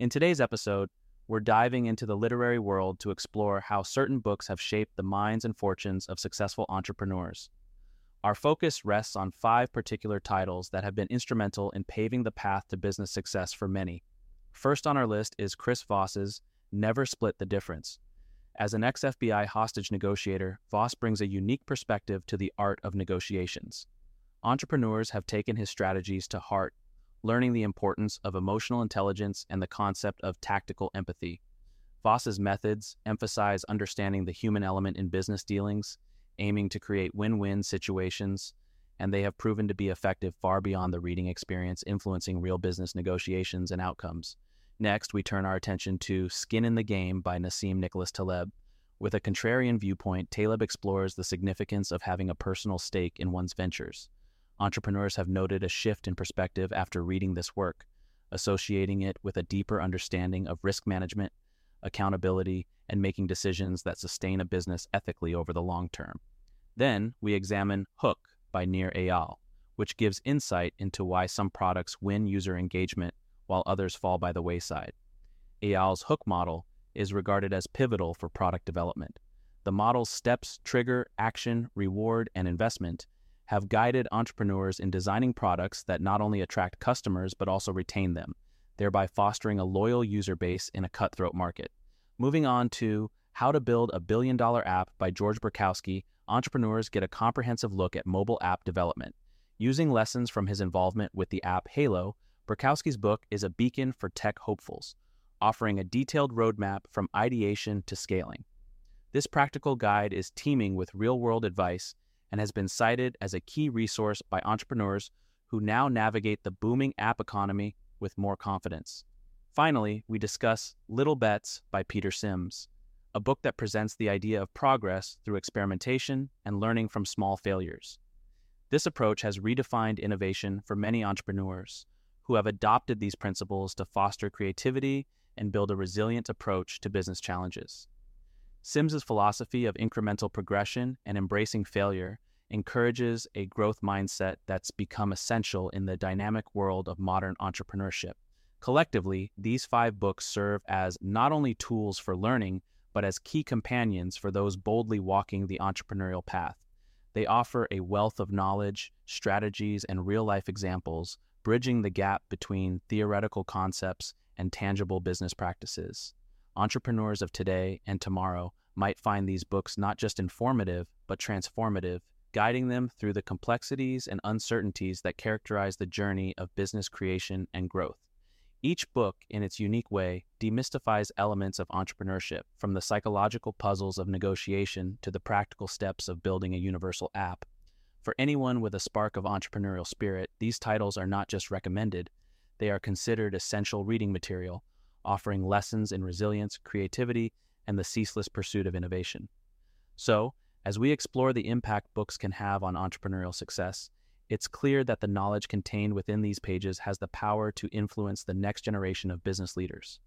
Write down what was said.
In today's episode, we're diving into the literary world to explore how certain books have shaped the minds and fortunes of successful entrepreneurs. Our focus rests on five particular titles that have been instrumental in paving the path to business success for many. First on our list is Chris Voss's Never Split the Difference. As an ex FBI hostage negotiator, Voss brings a unique perspective to the art of negotiations. Entrepreneurs have taken his strategies to heart learning the importance of emotional intelligence and the concept of tactical empathy. Voss's methods emphasize understanding the human element in business dealings, aiming to create win win situations, and they have proven to be effective far beyond the reading experience, influencing real business negotiations and outcomes. Next, we turn our attention to Skin in the Game by Nassim Nicholas Taleb. With a contrarian viewpoint, Taleb explores the significance of having a personal stake in one's ventures. Entrepreneurs have noted a shift in perspective after reading this work, associating it with a deeper understanding of risk management, accountability, and making decisions that sustain a business ethically over the long term. Then we examine Hook by Nir Eyal, which gives insight into why some products win user engagement while others fall by the wayside. Eyal's Hook model is regarded as pivotal for product development. The model's steps trigger action, reward, and investment have guided entrepreneurs in designing products that not only attract customers but also retain them, thereby fostering a loyal user base in a cutthroat market. Moving on to How to Build a Billion Dollar App by George Berkowski, entrepreneurs get a comprehensive look at mobile app development. Using lessons from his involvement with the app Hailo, Berkowski's book is a beacon for tech hopefuls, offering a detailed roadmap from ideation to scaling. This practical guide is teeming with real world advice and has been cited as a key resource by entrepreneurs who now navigate the booming app economy with more confidence. Finally, we discuss Little Bets by Peter Sims, a book that presents the idea of progress through experimentation and learning from small failures. This approach has redefined innovation for many entrepreneurs who have adopted these principles to foster creativity and build a resilient approach to business challenges. Sims's philosophy of incremental progression and embracing failure encourages a growth mindset that's become essential in the dynamic world of modern entrepreneurship. Collectively, these five books serve as not only tools for learning, but as key companions for those boldly walking the entrepreneurial path. They offer a wealth of knowledge, strategies, and real life examples, bridging the gap between theoretical concepts and tangible business practices. Entrepreneurs of today and tomorrow might find these books not just informative, but transformative, guiding them through the complexities and uncertainties that characterize the journey of business creation and growth. Each book, in its unique way, demystifies elements of entrepreneurship, from the psychological puzzles of negotiation to the practical steps of building a universal app. For anyone with a spark of entrepreneurial spirit, these titles are not just recommended, they are considered essential reading material offering lessons in resilience, creativity, and the ceaseless pursuit of innovation. So, as we explore the impact books can have on entrepreneurial success, it's clear that the knowledge contained within these pages has the power to influence the next generation of business leaders.